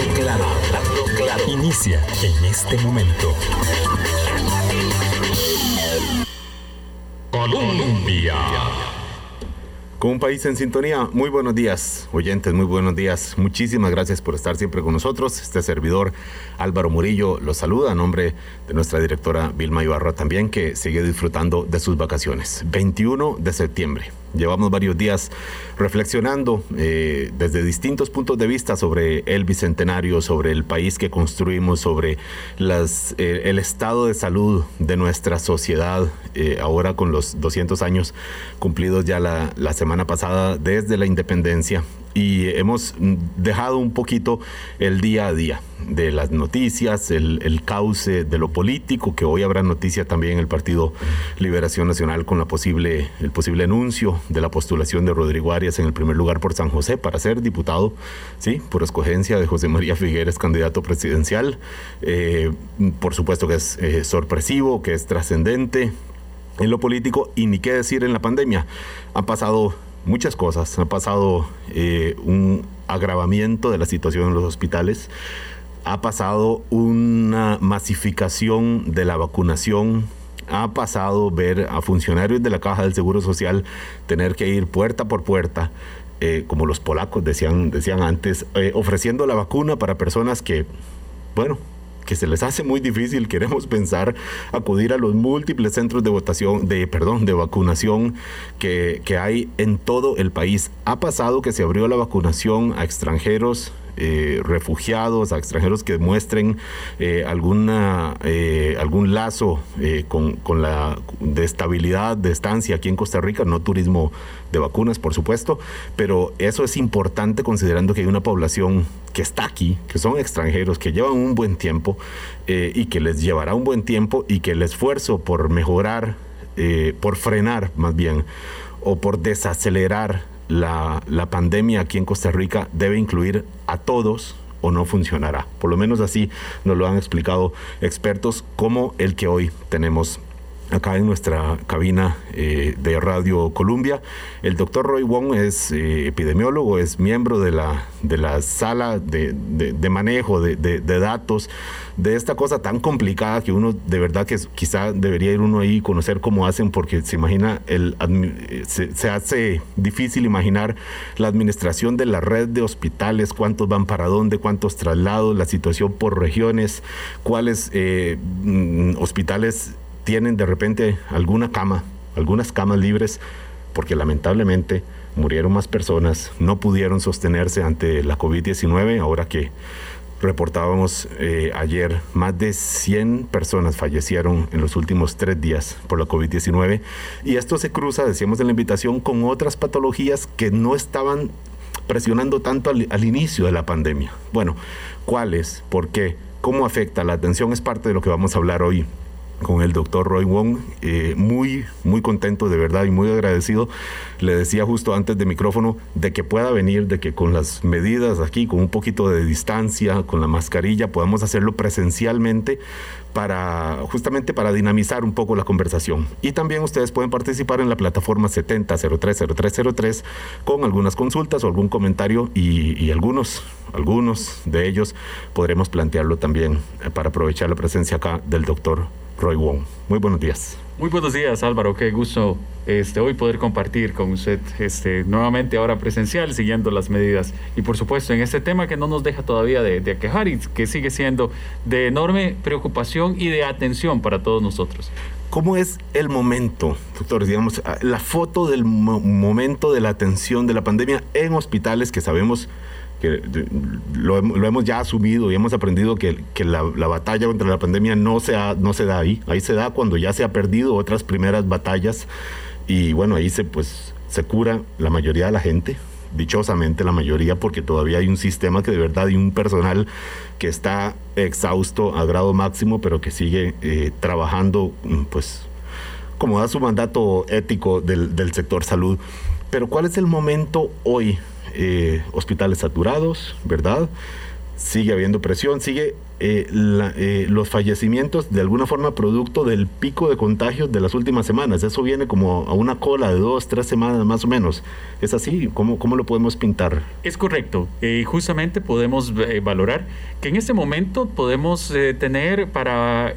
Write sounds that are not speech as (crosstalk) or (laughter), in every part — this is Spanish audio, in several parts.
proclama, inicia en este momento. Colombia. Con un país en sintonía, muy buenos días, oyentes, muy buenos días. Muchísimas gracias por estar siempre con nosotros. Este servidor Álvaro Murillo los saluda a nombre de nuestra directora Vilma Ibarra también, que sigue disfrutando de sus vacaciones. 21 de septiembre. Llevamos varios días reflexionando eh, desde distintos puntos de vista sobre el bicentenario, sobre el país que construimos, sobre las, eh, el estado de salud de nuestra sociedad, eh, ahora con los 200 años cumplidos ya la, la semana pasada desde la independencia y hemos dejado un poquito el día a día de las noticias, el, cauce de lo político, que hoy habrá noticia también el Partido Liberación Nacional con la posible, el posible anuncio de la postulación de Rodrigo Arias en el primer lugar por San José para ser diputado, sí, por escogencia de José María Figueres, candidato presidencial. Eh, por supuesto que es eh, sorpresivo, que es trascendente en lo político y ni qué decir en la pandemia. Han pasado muchas cosas. Ha pasado eh, un agravamiento de la situación en los hospitales, ha pasado una masificación de la vacunación, ha pasado ver a funcionarios de la Caja del Seguro Social tener que ir puerta por puerta. Eh, como los polacos decían, decían antes, eh, ofreciendo la vacuna para personas que, bueno, que se les hace muy difícil, queremos pensar, acudir a los múltiples centros de votación, de, perdón, de vacunación que, que hay en todo el país. Ha pasado que se abrió la vacunación a extranjeros eh, refugiados, a extranjeros que demuestren eh, alguna, eh, algún lazo con, con, la de estabilidad de estancia aquí en Costa Rica, no turismo de vacunas, por supuesto, pero eso es importante considerando que hay una población que está aquí, que son extranjeros, que llevan un buen tiempo y que les llevará un buen tiempo y que el esfuerzo por mejorar, por frenar más bien, o por desacelerar la, pandemia aquí en Costa Rica debe incluir a todos o no funcionará. Por lo menos así nos lo han explicado expertos como el que hoy tenemos acá en nuestra cabina eh, de Radio Columbia. El doctor Roy Wong es eh, epidemiólogo, es miembro de la, de la sala de, manejo de, datos de esta cosa tan complicada que uno de verdad que quizá debería ir uno ahí y conocer cómo hacen porque se imagina, el, se, se, hace difícil imaginar la administración de la red de hospitales, cuántos van para dónde, cuántos traslados, la situación por regiones, cuáles eh, mm, hospitales tienen de repente alguna cama, algunas camas libres, porque lamentablemente murieron más personas, no pudieron sostenerse ante la COVID-19, ahora que reportábamos eh, ayer, más de 100 personas fallecieron en los últimos tres días por la COVID-19 y esto se cruza, decíamos en la invitación, con otras patologías que no estaban presionando tanto al, al inicio de la pandemia. Bueno, ¿cuáles? ¿Por qué? ¿Cómo afecta? La atención es parte de lo que vamos a hablar hoy con el doctor Roy Wong, eh, muy, muy contento de verdad y muy agradecido. Le decía justo antes de micrófono de que pueda venir, de que con las medidas aquí, con un poquito de distancia, con la mascarilla, podamos hacerlo presencialmente para justamente para dinamizar un poco la conversación. Y también ustedes pueden participar en la plataforma 70030303 con algunas consultas o algún comentario y, y algunos, algunos de ellos podremos plantearlo también eh, para aprovechar la presencia acá del doctor Roy Wong. Muy buenos días. Muy buenos días, Álvaro. Qué gusto este, hoy poder compartir con usted este, nuevamente ahora presencial, siguiendo las medidas. Y por supuesto, en este tema que no nos deja todavía de, de aquejar y que sigue siendo de enorme preocupación y de atención para todos nosotros. ¿Cómo es el momento, doctor? Digamos, la foto del momento de la atención de la pandemia en hospitales que sabemos que lo, hemos ya asumido y hemos aprendido que, la, batalla contra la pandemia no se, no se da ahí. Ahí se da cuando ya se ha perdido otras primeras batallas y bueno, ahí se, pues, se cura la mayoría de la gente, dichosamente la mayoría, porque todavía hay un sistema que de verdad y un personal que está exhausto a grado máximo, pero que sigue eh, trabajando, mm, pues, como da su mandato ético del, del sector salud. Pero ¿cuál es el momento hoy eh, hospitales saturados, ¿verdad? sigue habiendo presión, sigue eh, eh, los fallecimientos de alguna forma producto del pico de contagios de las últimas semanas. Eso viene como a una cola de dos, tres semanas más o menos. ¿Es así? ¿Cómo, cómo lo podemos pintar? Es correcto. Y justamente podemos valorar que en este momento podemos tener para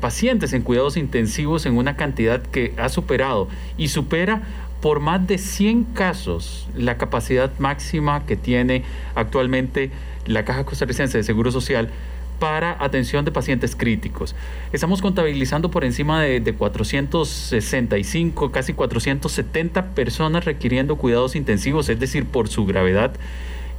pacientes en cuidados intensivos en una cantidad que ha superado y supera por más de 100 casos la capacidad máxima que tiene actualmente la Caja Costarricense de Seguro Social para atención de pacientes críticos. Estamos contabilizando por encima de, de, 465, casi 470 personas requiriendo cuidados intensivos, es decir, por su gravedad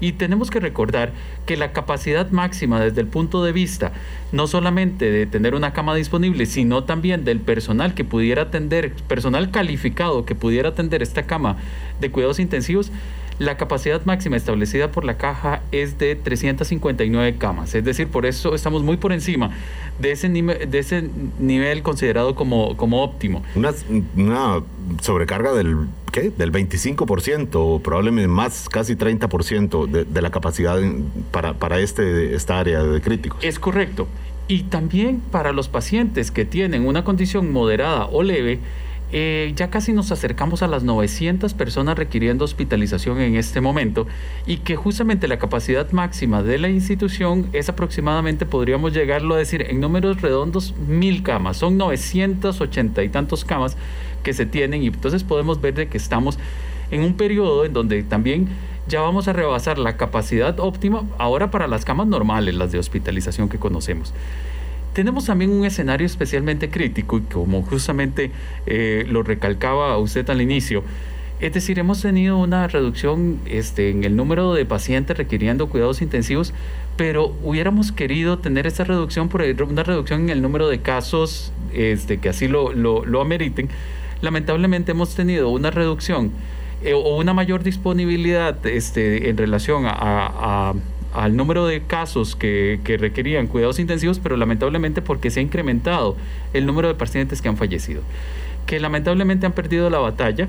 y tenemos que recordar que la capacidad máxima desde el punto de vista no solamente de tener una cama disponible, sino también del personal que pudiera atender, personal calificado que pudiera atender esta cama de cuidados intensivos, la capacidad máxima establecida por la caja es de 359 camas, es decir, por eso estamos muy por encima de ese, nivel, de ese nivel considerado como, como óptimo. Una, una sobrecarga del ¿qué? Del 25%, probablemente más, casi 30% de, de la capacidad para, para este, esta área de críticos. Es correcto. Y también para los pacientes que tienen una condición moderada o leve, eh, ya casi nos acercamos a las 900 personas requiriendo hospitalización en este momento y que justamente la capacidad máxima de la institución es aproximadamente, podríamos llegarlo a decir, en números redondos, mil camas. Son 980 y tantos camas que se tienen y entonces podemos ver de que estamos en un periodo en donde también ya vamos a rebasar la capacidad óptima ahora para las camas normales, las de hospitalización que conocemos. Tenemos también un escenario especialmente crítico y como justamente eh, lo recalcaba usted al inicio, es decir, hemos tenido una reducción este, en el número de pacientes requiriendo cuidados intensivos, pero hubiéramos querido tener esa reducción por una reducción en el número de casos este, que así lo, lo, ameriten. Lamentablemente hemos tenido una reducción eh, o una mayor disponibilidad este, en relación a al número de casos que, requerían cuidados intensivos, pero lamentablemente porque se ha incrementado el número de pacientes que han fallecido, que lamentablemente han perdido la batalla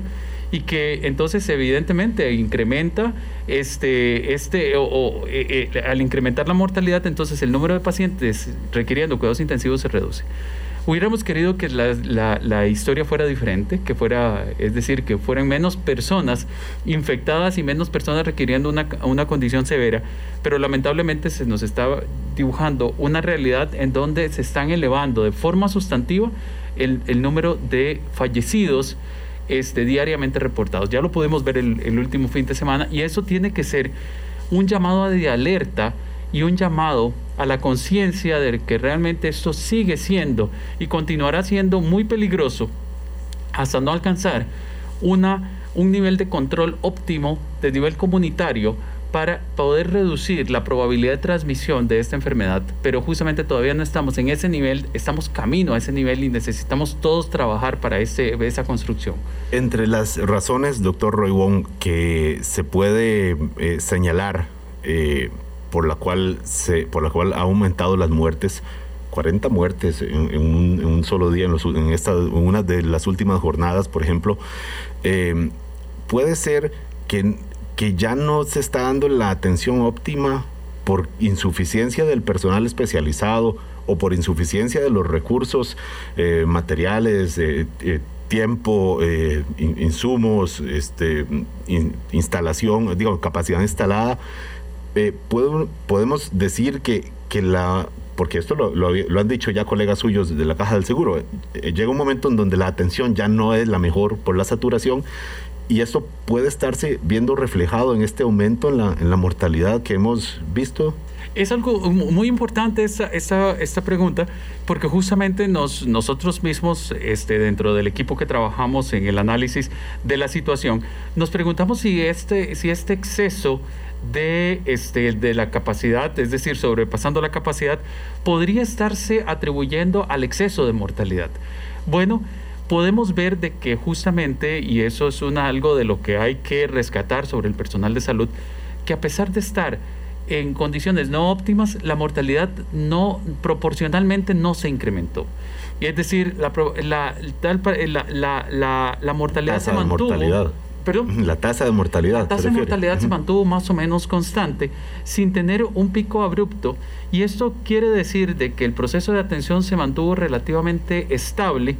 y que entonces evidentemente incrementa este este o, eh, eh, al incrementar la mortalidad entonces el número de pacientes requiriendo cuidados intensivos se reduce. Hubiéramos querido que la, historia fuera diferente, que fuera, es decir, que fueran menos personas infectadas y menos personas requiriendo una, una condición severa, pero lamentablemente se nos está dibujando una realidad en donde se están elevando de forma sustantiva el, número de fallecidos este, diariamente reportados. Ya lo pudimos ver el, el último fin de semana y eso tiene que ser un llamado de alerta y un llamado a la conciencia de que realmente esto sigue siendo y continuará siendo muy peligroso hasta no alcanzar una, un nivel de control óptimo de nivel comunitario para poder reducir la probabilidad de transmisión de esta enfermedad, pero justamente todavía no estamos en ese nivel, estamos camino a ese nivel y necesitamos todos trabajar para ese, esa construcción. Entre las razones, doctor Roybón, que se puede eh, señalar eh, por la cual se por la cual ha aumentado las muertes 40 muertes en, un, solo día en, esta una de las últimas jornadas por ejemplo eh, puede ser que, que ya no se está dando la atención óptima por insuficiencia del personal especializado o por insuficiencia de los recursos eh, materiales eh, tiempo, insumos, este, instalación, digo, capacidad instalada, eh, podemos decir que, que la porque esto lo, lo, han dicho ya colegas suyos de la Caja del Seguro, eh, llega un momento en donde la atención ya no es la mejor por la saturación y esto puede estarse viendo reflejado en este aumento en la, en la mortalidad que hemos visto. Es algo muy importante esta, esta, esta pregunta, porque justamente nos, nosotros mismos, este, dentro del equipo que trabajamos en el análisis de la situación, nos preguntamos si este, si este exceso de, este, de la capacidad, es decir, sobrepasando la capacidad, podría estarse atribuyendo al exceso de mortalidad. Bueno, podemos ver de que justamente, y eso es una, algo de lo que hay que rescatar sobre el personal de salud, que a pesar de estar en condiciones no óptimas, la mortalidad no proporcionalmente no se incrementó. Y es decir, la, la, la, la mortalidad se mantuvo Perdón. La tasa de mortalidad. La tasa de mortalidad se mantuvo más o menos constante sin tener un pico abrupto y esto quiere decir de que el proceso de atención se mantuvo relativamente estable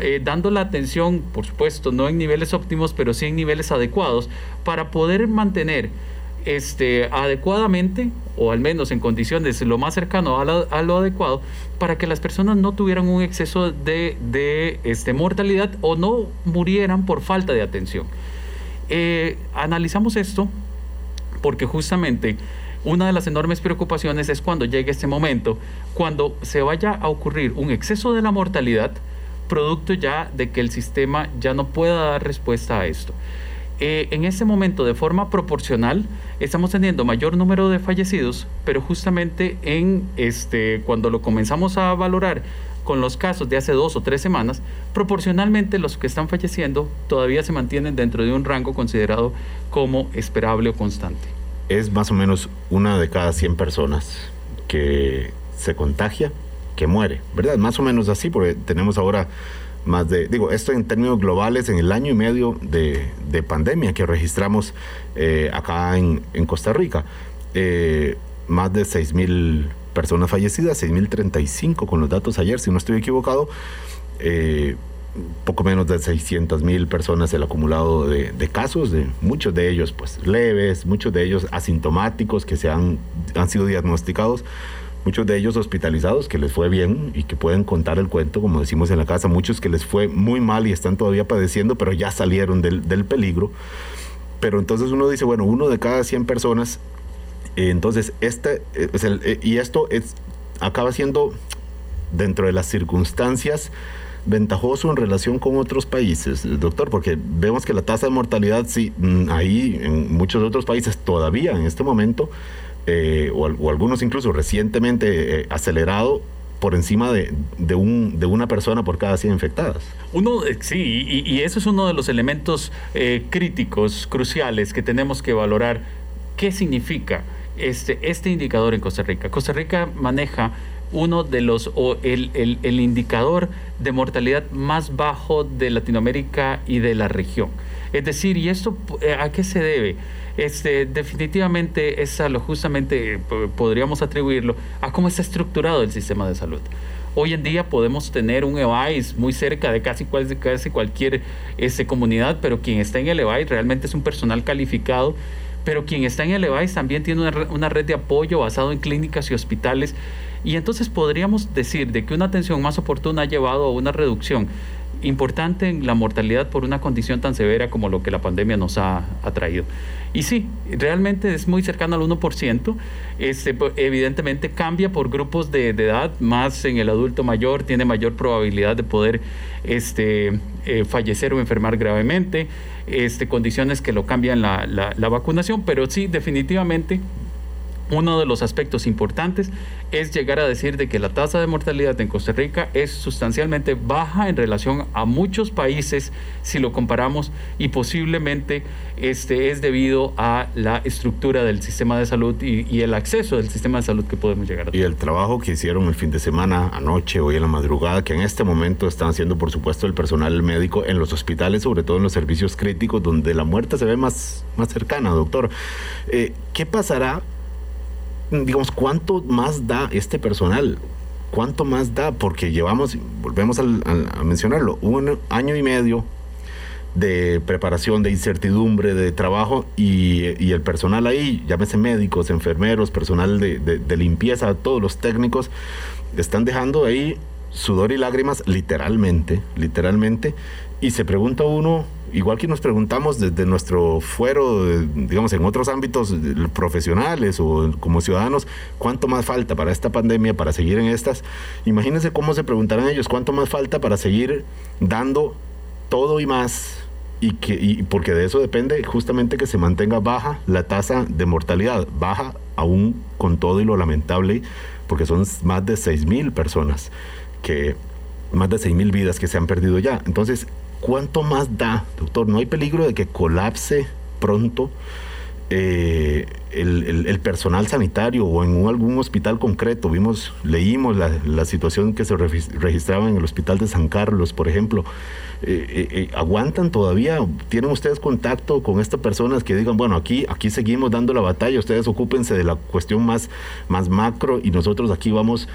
eh, dando la atención, por supuesto, no en niveles óptimos, pero sí en niveles adecuados, para poder mantener este, adecuadamente, o al menos en condiciones lo más cercano a, lo adecuado, para que las personas no tuvieran un exceso de, de este, mortalidad o no murieran por falta de atención. Eh, analizamos esto porque justamente una de las enormes preocupaciones es cuando llegue este momento, cuando se vaya a ocurrir un exceso de la mortalidad, producto ya de que el sistema ya no pueda dar respuesta a esto. Eh, en este momento, de forma proporcional, estamos teniendo mayor número de fallecidos, pero justamente en este, cuando lo comenzamos a valorar con los casos de hace dos o tres semanas, proporcionalmente los que están falleciendo todavía se mantienen dentro de un rango considerado como esperable o constante. Es más o menos una de cada 100 personas que se contagia, que muere, ¿verdad? Más o menos así, porque tenemos ahora más de, digo, esto en términos globales, en el año y medio de, pandemia que registramos eh, acá en, Costa Rica, eh, más de 6 mil personas fallecidas, 6.035 con los datos ayer, si no estoy equivocado. Eh, poco menos de 600 mil personas el acumulado de, casos, de muchos de ellos pues leves, muchos de ellos asintomáticos que se han, han sido diagnosticados, muchos de ellos hospitalizados que les fue bien y que pueden contar el cuento, como decimos en la casa, muchos que les fue muy mal y están todavía padeciendo, pero ya salieron del, del peligro. Pero entonces uno dice, bueno, uno de cada 100 personas entonces, este, eh, eh, y esto es, acaba siendo, dentro de las circunstancias, ventajoso en relación con otros países, doctor, porque vemos que la tasa de mortalidad, sí, mm, ahí en muchos otros países todavía en este momento, eh, o, algunos incluso recientemente acelerado, por encima de, de, un, de, una persona por cada 100 infectadas. Uno, sí, y, y, eso es uno de los elementos críticos, cruciales que tenemos que valorar. ¿Qué significa? Este, este indicador en Costa Rica. Costa Rica maneja uno de los, o el, el, indicador de mortalidad más bajo de Latinoamérica y de la región. Es decir, ¿y esto eh, a qué se debe? Este, definitivamente es a lo justamente podríamos atribuirlo a cómo está estructurado el sistema de salud. Hoy en día podemos tener un EVAIS muy cerca de casi, casi cualquier este, comunidad, pero quien está en el EVAIS realmente es un personal calificado pero quien está en el EVAIS también tiene una, red de apoyo basado en clínicas y hospitales. Y entonces podríamos decir de que una atención más oportuna ha llevado a una reducción importante en la mortalidad por una condición tan severa como lo que la pandemia nos ha, traído. Y sí, realmente es muy cercano al 1%. Este, evidentemente cambia por grupos de, edad, más en el adulto mayor, tiene mayor probabilidad de poder este, eh, fallecer o enfermar gravemente, este, condiciones que lo cambian la, la vacunación, pero sí, definitivamente uno de los aspectos importantes es llegar a decir de que la tasa de mortalidad en Costa Rica es sustancialmente baja en relación a muchos países si lo comparamos y posiblemente este es debido a la estructura del sistema de salud y, el acceso del sistema de salud que podemos llegar a tener. Y el trabajo que hicieron el fin de semana, anoche, hoy en la madrugada, que en este momento están haciendo por supuesto el personal médico en los hospitales, sobre todo en los servicios críticos donde la muerte se ve más, más cercana, doctor. Eh, ¿Qué pasará digamos, ¿cuánto más da este personal? ¿Cuánto más da? Porque llevamos, volvemos a mencionarlo, un año y medio de preparación, de incertidumbre, de trabajo y, el personal ahí, llámese médicos, enfermeros, personal de, de, limpieza, todos los técnicos, están dejando ahí sudor y lágrimas literalmente, literalmente, y se pregunta uno, igual que nos preguntamos desde nuestro fuero, digamos, en otros ámbitos profesionales o como ciudadanos, ¿cuánto más falta para esta pandemia, para seguir en estas? Imagínense cómo se preguntarán ellos, ¿cuánto más falta para seguir dando todo y más? Y, que, porque de eso depende justamente que se mantenga baja la tasa de mortalidad, baja aún con todo y lo lamentable, porque son más de 6 mil personas que más de 6 mil vidas que se han perdido ya. Entonces, ¿Cuánto más da, doctor? ¿No hay peligro de que colapse pronto eh, el, personal sanitario o en algún hospital concreto. Vimos, leímos la, la, situación que se registraba en el hospital de San Carlos, por ejemplo. Eh, eh, eh, ¿Aguantan todavía? ¿Tienen ustedes contacto con estas personas que digan, bueno, aquí, aquí seguimos dando la batalla, ustedes ocúpense de la cuestión más, más macro y nosotros aquí vamos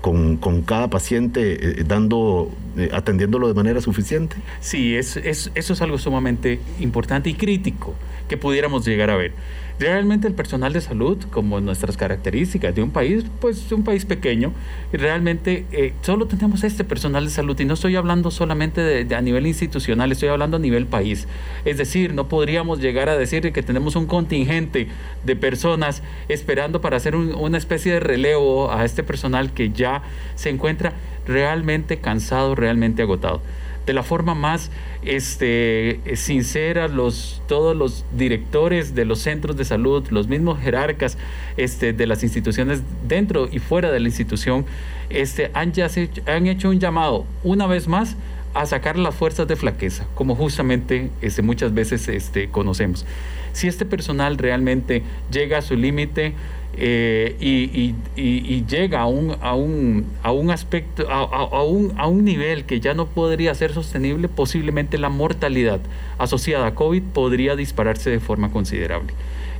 con, con, cada paciente dando, atendiéndolo de manera suficiente? Sí, es, es, eso es algo sumamente importante y crítico que pudiéramos llegar a ver. Realmente el personal de salud, como nuestras características de un país, pues un país pequeño, realmente eh, solo tenemos este personal de salud y no estoy hablando solamente de, a nivel institucional, estoy hablando a nivel país. Es decir, no podríamos llegar a decir que tenemos un contingente de personas esperando para hacer una especie de relevo a este personal que ya se encuentra realmente cansado, realmente agotado de la forma más este, sincera, los, todos los directores de los centros de salud, los mismos jerarcas este, de las instituciones dentro y fuera de la institución, este, han, ya han hecho un llamado una vez más a sacar las fuerzas de flaqueza, como justamente este, muchas veces este, conocemos. Si este personal realmente llega a su límite, eh, y, llega a un, a un, a un aspecto, a, un, a un nivel que ya no podría ser sostenible, posiblemente la mortalidad asociada a COVID podría dispararse de forma considerable.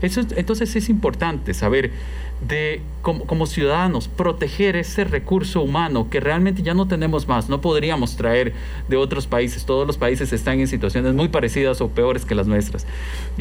Eso, entonces es importante saber de como, como, ciudadanos proteger ese recurso humano que realmente ya no tenemos más, no podríamos traer de otros países, todos los países están en situaciones muy parecidas o peores que las nuestras,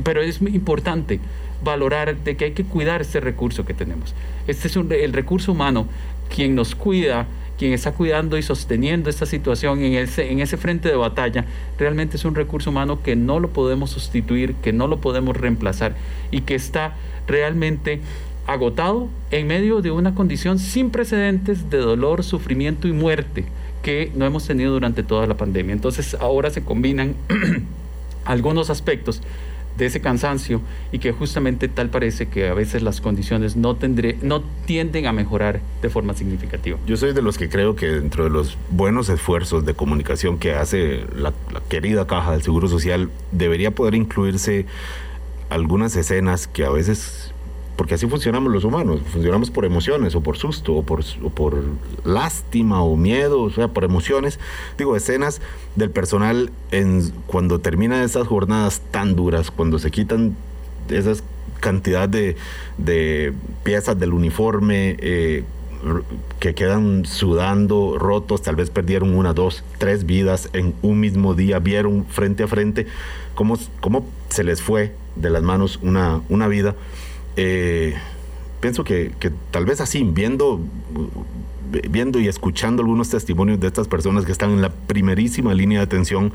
pero es muy importante valorar de que hay que cuidar este recurso que tenemos. Este es el recurso humano quien nos cuida, quien está cuidando y sosteniendo esta situación en ese, en ese frente de batalla, realmente es un recurso humano que no lo podemos sustituir, que no lo podemos reemplazar y que está realmente agotado en medio de una condición sin precedentes de dolor, sufrimiento y muerte que no hemos tenido durante toda la pandemia. Entonces ahora se combinan (clears throat) algunos aspectos de ese cansancio y que justamente tal parece que a veces las condiciones no, tendré, no tienden a mejorar de forma significativa. Yo soy de los que creo que dentro de los buenos esfuerzos de comunicación que hace la, la querida caja del Seguro Social debería poder incluirse algunas escenas que a veces porque así funcionamos los humanos, funcionamos por emociones o por susto o por, por lástima o miedo, o sea, por emociones. Digo, escenas del personal en, cuando terminan esas jornadas tan duras, cuando se quitan esas cantidad de, de piezas del uniforme, eh, que quedan sudando, rotos, tal vez perdieron una, dos, tres vidas en un mismo día, vieron frente a frente cómo, cómo se les fue de las manos una, una vida eh, pienso que, tal vez así, viendo, viendo y escuchando algunos testimonios de estas personas que están en la primerísima línea de atención,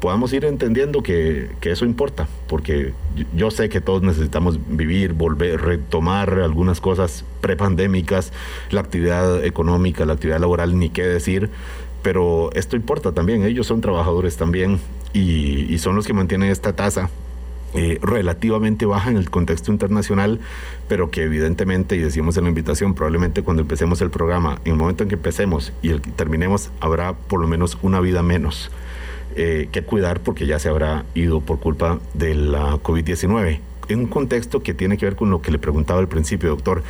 podamos ir entendiendo que, eso importa, porque yo sé que todos necesitamos vivir, volver, retomar algunas cosas prepandémicas, la actividad económica, la actividad laboral, ni qué decir, pero esto importa también, ellos son trabajadores también y son los que mantienen esta tasa eh, relativamente baja en el contexto internacional, pero que evidentemente, y decimos en la invitación, probablemente cuando empecemos el programa, en el momento en que empecemos y el terminemos, habrá por lo menos una vida menos eh, que cuidar porque ya se habrá ido por culpa de la COVID-19. En un contexto que tiene que ver con lo que le preguntaba al principio, doctor.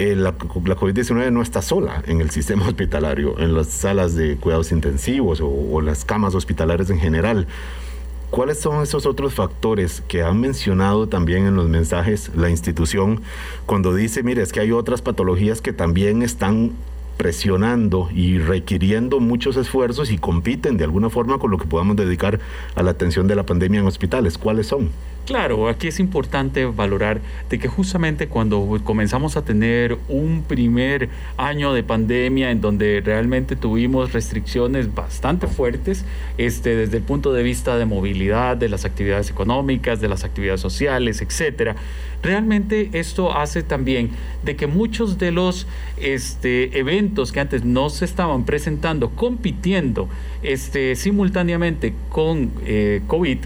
Eh, la, la COVID-19 no está sola en el sistema (laughs) hospitalario, en las salas de cuidados intensivos o, o las camas hospitalarias en general. ¿Cuáles son esos otros factores que han mencionado también en los mensajes la institución cuando dice, mire, es que hay otras patologías que también están presionando y requiriendo muchos esfuerzos y compiten de alguna forma con lo que podamos dedicar a la atención de la pandemia en hospitales? ¿Cuáles son? Claro, aquí es importante valorar de que justamente cuando comenzamos a tener un primer año de pandemia en donde realmente tuvimos restricciones bastante fuertes, este, desde el punto de vista de movilidad, de las actividades económicas, de las actividades sociales, etcétera, realmente esto hace también de que muchos de los este, eventos que antes no se estaban presentando, compitiendo este, simultáneamente con eh, COVID,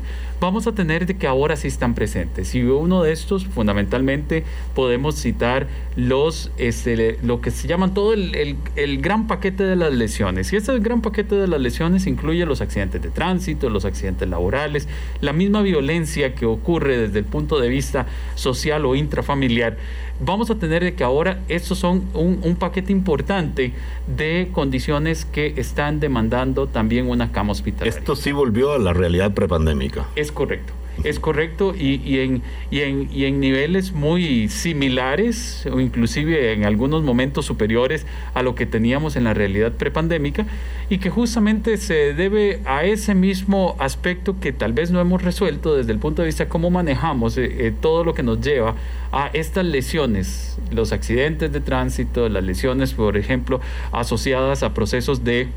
vamos a tener de que ahora sí están presentes. Y uno de estos, fundamentalmente, podemos citar los, este, lo que se llaman todo el, el, gran paquete de las lesiones. Y este gran paquete de las lesiones incluye los accidentes de tránsito, los accidentes laborales, la misma violencia que ocurre desde el punto de vista social o intrafamiliar vamos a tener de que ahora estos son un, un, paquete importante de condiciones que están demandando también una cama hospitalaria. Esto sí volvió a la realidad prepandémica. Es correcto. Es correcto y, y, en, y, en, y, en, niveles muy similares o inclusive en algunos momentos superiores a lo que teníamos en la realidad prepandémica y que justamente se debe a ese mismo aspecto que tal vez no hemos resuelto desde el punto de vista de cómo manejamos eh, eh, todo lo que nos lleva a estas lesiones, los accidentes de tránsito, las lesiones, por ejemplo, asociadas a procesos de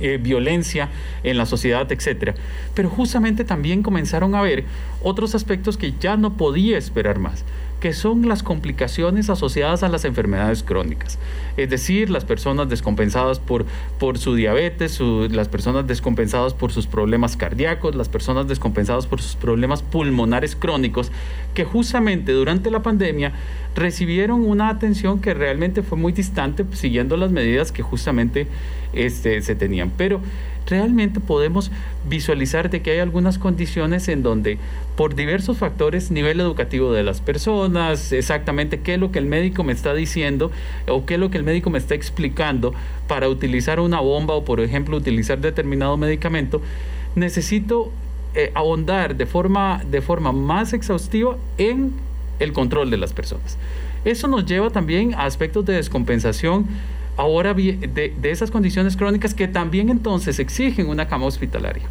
eh, violencia en la sociedad, etcétera. Pero justamente también comenzaron a ver otros aspectos que ya no podía esperar más que son las complicaciones asociadas a las enfermedades crónicas. Es decir, las personas descompensadas por, por su diabetes, las personas descompensadas por sus problemas cardíacos, las personas descompensadas por sus problemas pulmonares crónicos, que justamente durante la pandemia recibieron una atención que realmente fue muy distante, siguiendo las medidas que justamente este, se tenían. Pero realmente podemos visualizar de que hay algunas condiciones en donde por diversos factores, nivel educativo de las personas, exactamente qué es lo que el médico me está diciendo o qué es lo que el médico me está explicando para utilizar una bomba o por ejemplo utilizar determinado medicamento, necesito eh, ahondar de forma, de forma más exhaustiva en el control de las personas. Eso nos lleva también a aspectos de descompensación ahora de, de esas condiciones crónicas que también entonces exigen una cama hospitalaria.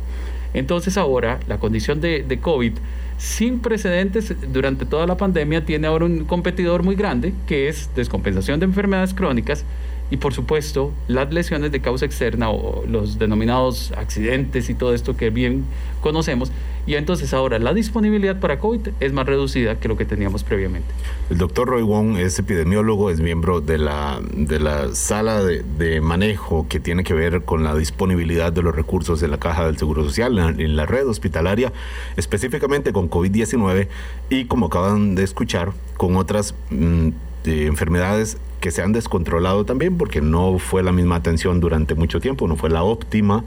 Entonces ahora la condición de, de, COVID sin precedentes durante toda la pandemia tiene ahora un competidor muy grande que es descompensación de enfermedades crónicas y por supuesto las lesiones de causa externa o los denominados accidentes y todo esto que bien conocemos. Y entonces ahora la disponibilidad para COVID es más reducida que lo que teníamos previamente. El doctor Roy Wong es epidemiólogo, es miembro de la, de la sala de, manejo que tiene que ver con la disponibilidad de los recursos de la Caja del Seguro Social en, en la red hospitalaria, específicamente con COVID-19 y como acaban de escuchar, con otras mmm, enfermedades que se han descontrolado también porque no fue la misma atención durante mucho tiempo, no fue la óptima,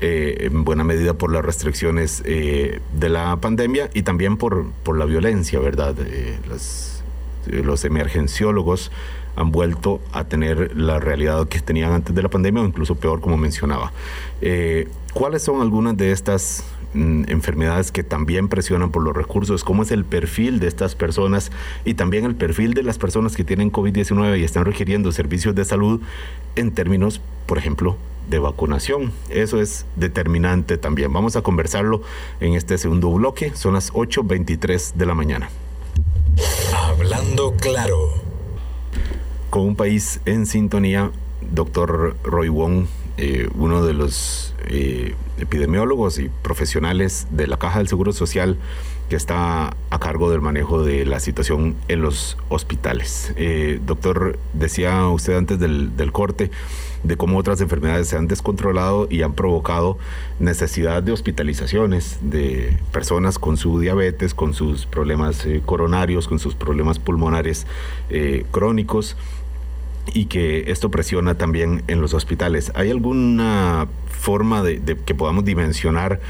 eh, en buena medida por las restricciones eh, de la pandemia y también por, por la violencia, ¿verdad? Eh, los, emergenciólogos han vuelto a tener la realidad que tenían antes de la pandemia o incluso peor, como mencionaba. ¿Cuáles son algunas de estas mm, enfermedades que también presionan por los recursos? ¿Cómo es el perfil de estas personas y también el perfil de las personas que tienen COVID-19 y están requiriendo servicios de salud en términos, por ejemplo, de vacunación. Eso es determinante también. Vamos a conversarlo en este segundo bloque. Son las 8.23 de la mañana. Hablando claro con un país en sintonía, doctor Roy Wong, eh, uno de los eh, epidemiólogos y profesionales de la Caja del Seguro Social que está a cargo del manejo de la situación en los hospitales. Eh, doctor, decía usted antes del, corte de cómo otras enfermedades se han descontrolado y han provocado necesidad de hospitalizaciones de personas con su diabetes, con sus problemas eh, coronarios, con sus problemas pulmonares eh, crónicos y que esto presiona también en los hospitales. ¿Hay alguna forma de que podamos dimensionar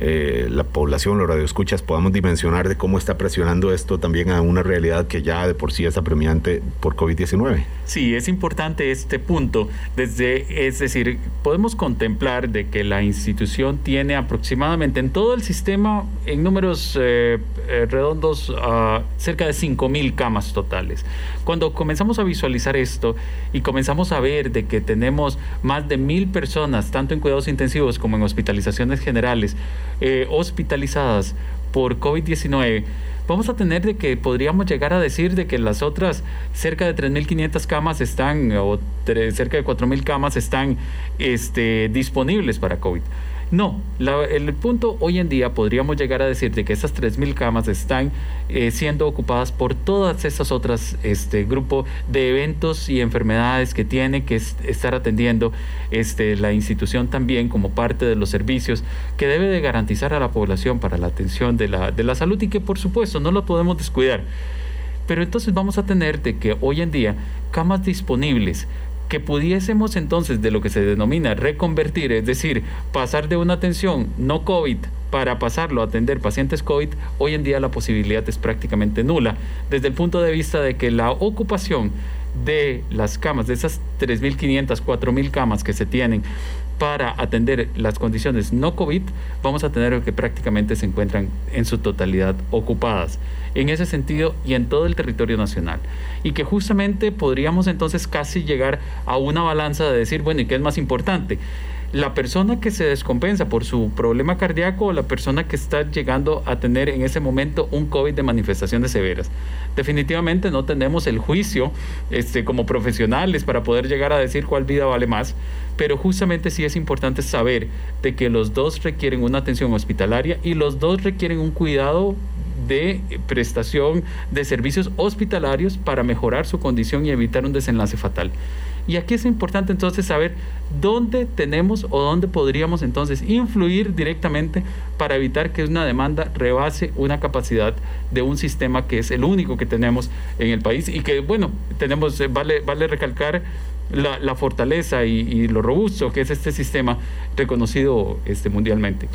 eh, la población, los radioescuchas, podamos dimensionar de cómo está presionando esto también a una realidad que ya de por sí es apremiante por COVID-19? Sí, es importante este punto. Desde, es decir, podemos contemplar de que la institución tiene aproximadamente en todo el sistema, en números eh, eh, redondos, uh, cerca de 5 mil camas totales. Cuando comenzamos a visualizar esto y comenzamos a ver de que tenemos más de mil personas, tanto en cuidados intensivos como en hospitalizaciones generales, eh, hospitalizadas por COVID-19, vamos a tener de que podríamos llegar a decir de que las otras cerca de 3.500 camas están, o cerca de 4.000 camas están este, disponibles para COVID. No, el punto hoy en día podríamos llegar a decir de que esas 3.000 camas están eh, siendo ocupadas por todas esas otras este, grupo de eventos y enfermedades que tiene que estar atendiendo este, la institución también como parte de los servicios que debe de garantizar a la población para la atención de la, de la salud y que por supuesto no lo podemos descuidar. Pero entonces vamos a tener de que hoy en día camas disponibles que pudiésemos entonces de lo que se denomina reconvertir, es decir, pasar de una atención no COVID para pasarlo a atender pacientes COVID, hoy en día la posibilidad es prácticamente nula, desde el punto de vista de que la ocupación de las camas, de esas 3.500, 4.000 camas que se tienen para atender las condiciones no COVID, vamos a tener que prácticamente se encuentran en su totalidad ocupadas en ese sentido y en todo el territorio nacional. Y que justamente podríamos entonces casi llegar a una balanza de decir, bueno, ¿y qué es más importante? La persona que se descompensa por su problema cardíaco o la persona que está llegando a tener en ese momento un COVID de manifestaciones severas. Definitivamente no tenemos el juicio este, como profesionales para poder llegar a decir cuál vida vale más, pero justamente sí es importante saber de que los dos requieren una atención hospitalaria y los dos requieren un cuidado de prestación de servicios hospitalarios para mejorar su condición y evitar un desenlace fatal. Y aquí es importante entonces saber dónde tenemos o dónde podríamos entonces influir directamente para evitar que una demanda rebase una capacidad de un sistema que es el único que tenemos en el país y que, bueno, tenemos, eh, vale, vale recalcar la, fortaleza y, y, lo robusto que es este sistema reconocido este, mundialmente.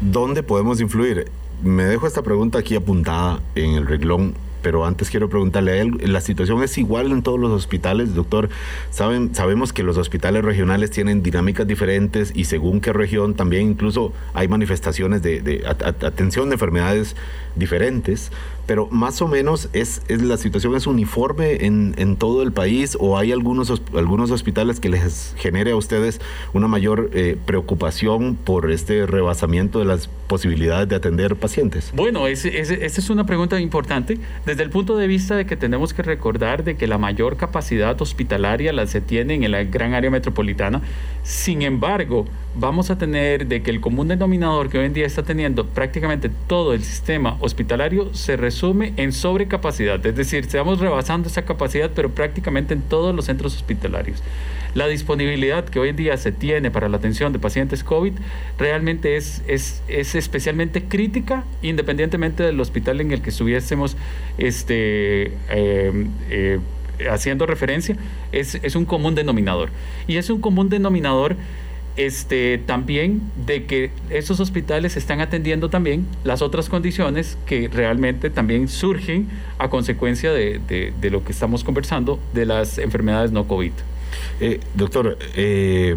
¿Dónde podemos influir? Me dejo esta pregunta aquí apuntada en el reglón pero antes quiero preguntarle a él, ¿la situación es igual en todos los hospitales, doctor? Saben, sabemos que los hospitales regionales tienen dinámicas diferentes y según qué región también incluso hay manifestaciones de, atención de enfermedades diferentes, pero más o menos es, es la situación es uniforme en, en, todo el país o hay algunos, algunos hospitales que les genere a ustedes una mayor eh, preocupación por este rebasamiento de las posibilidades de atender pacientes? Bueno, esa es una pregunta importante desde el punto de vista de que tenemos que recordar de que la mayor capacidad hospitalaria la se tiene en la gran área metropolitana. Sin embargo, vamos a tener de que el común denominador que hoy en día está teniendo prácticamente todo el sistema hospitalario se resume en sobrecapacidad, es decir, estamos rebasando esa capacidad, pero prácticamente en todos los centros hospitalarios. La disponibilidad que hoy en día se tiene para la atención de pacientes COVID realmente es, es, es especialmente crítica, independientemente del hospital en el que estuviésemos este, eh, eh, haciendo referencia, es, es un común denominador. Y es un común denominador este, también de que esos hospitales están atendiendo también las otras condiciones que realmente también surgen a consecuencia de, de, lo que estamos conversando de las enfermedades no COVID. Eh, doctor, eh,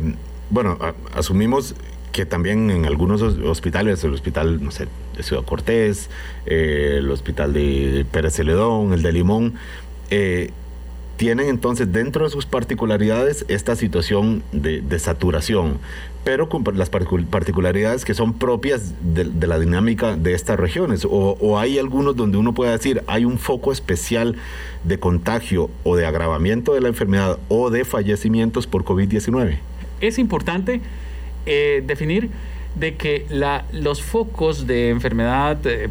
bueno, asumimos que también en algunos hospitales, el hospital, no sé, de Ciudad Cortés, eh, el hospital de Pérez Celedón, el de Limón, tienen entonces dentro de sus particularidades esta situación de, saturación, pero con las particularidades que son propias de, la dinámica de estas regiones. O, hay algunos donde uno puede decir hay un foco especial de contagio o de agravamiento de la enfermedad o de fallecimientos por COVID-19. Es importante eh, definir de que los focos de enfermedad eh,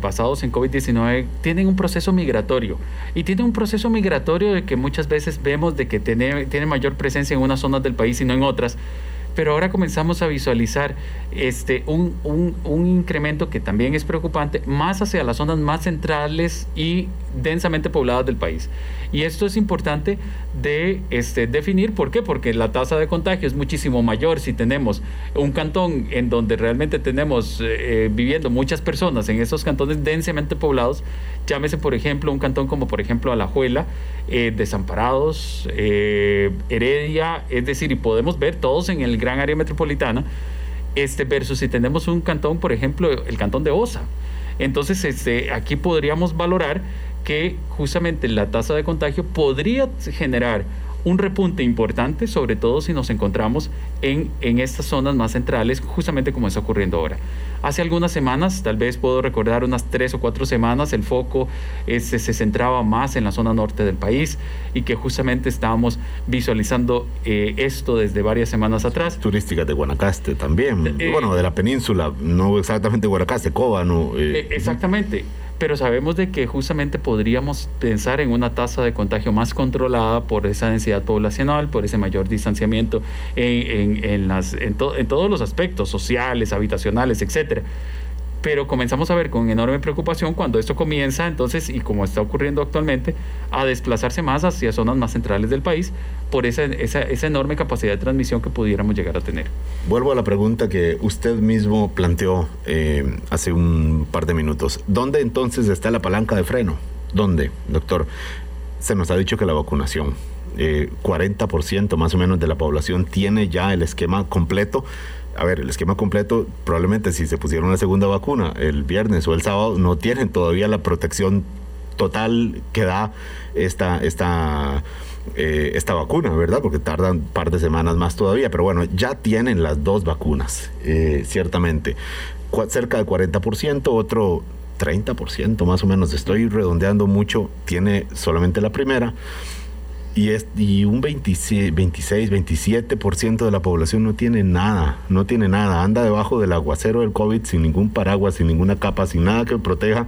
basados en COVID-19 tienen un proceso migratorio y tienen un proceso migratorio de que muchas veces vemos de que tiene mayor presencia en unas zonas del país y no en otras pero ahora comenzamos a visualizar este, un, un, incremento que también es preocupante más hacia las zonas más centrales y densamente pobladas del país. Y esto es importante de este, definir. ¿Por qué? Porque la tasa de contagio es muchísimo mayor si tenemos un cantón en donde realmente tenemos eh, eh, viviendo muchas personas en esos cantones densamente poblados. Llámese, por ejemplo, un cantón como, por ejemplo, Alajuela, eh, Desamparados, Heredia, es decir, y podemos ver todos en el gran área metropolitana, este, versus si tenemos un cantón, por ejemplo, el cantón de Osa. Entonces, este, aquí podríamos valorar que justamente la tasa de contagio podría generar un repunte importante, sobre todo si nos encontramos en, en estas zonas más centrales, justamente como está ocurriendo ahora. Hace algunas semanas, tal vez puedo recordar unas tres o cuatro semanas, el foco este, se centraba más en la zona norte del país y que justamente estábamos visualizando eh, esto desde varias semanas atrás. Turísticas de Guanacaste también, eh, bueno, de la península, no exactamente Guanacaste, Cóbano. Eh, exactamente pero sabemos de que justamente podríamos pensar en una tasa de contagio más controlada por esa densidad poblacional, por ese mayor distanciamiento en, en, las, en, en todos los aspectos sociales, habitacionales, etcétera pero comenzamos a ver con enorme preocupación cuando esto comienza, entonces, y como está ocurriendo actualmente, a desplazarse más hacia zonas más centrales del país por esa, esa, esa, enorme capacidad de transmisión que pudiéramos llegar a tener. Vuelvo a la pregunta que usted mismo planteó eh, hace un par de minutos. ¿Dónde entonces está la palanca de freno? ¿Dónde, doctor? Se nos ha dicho que la vacunación. Eh, 40% más o menos de la población tiene ya el esquema completo a ver, el esquema completo, probablemente si se pusieron una segunda vacuna el viernes o el sábado, no tienen todavía la protección total que da esta, esta, eh, esta vacuna, ¿verdad? Porque tardan un par de semanas más todavía, pero bueno, ya tienen las dos vacunas, eh, ciertamente. cerca del 40%, otro 30% más o menos, estoy redondeando mucho, tiene solamente la primera y, es, y un 26, 26 27% de la población no tiene nada, no tiene nada, anda debajo del aguacero del COVID sin ningún paraguas, sin ninguna capa, sin nada que proteja.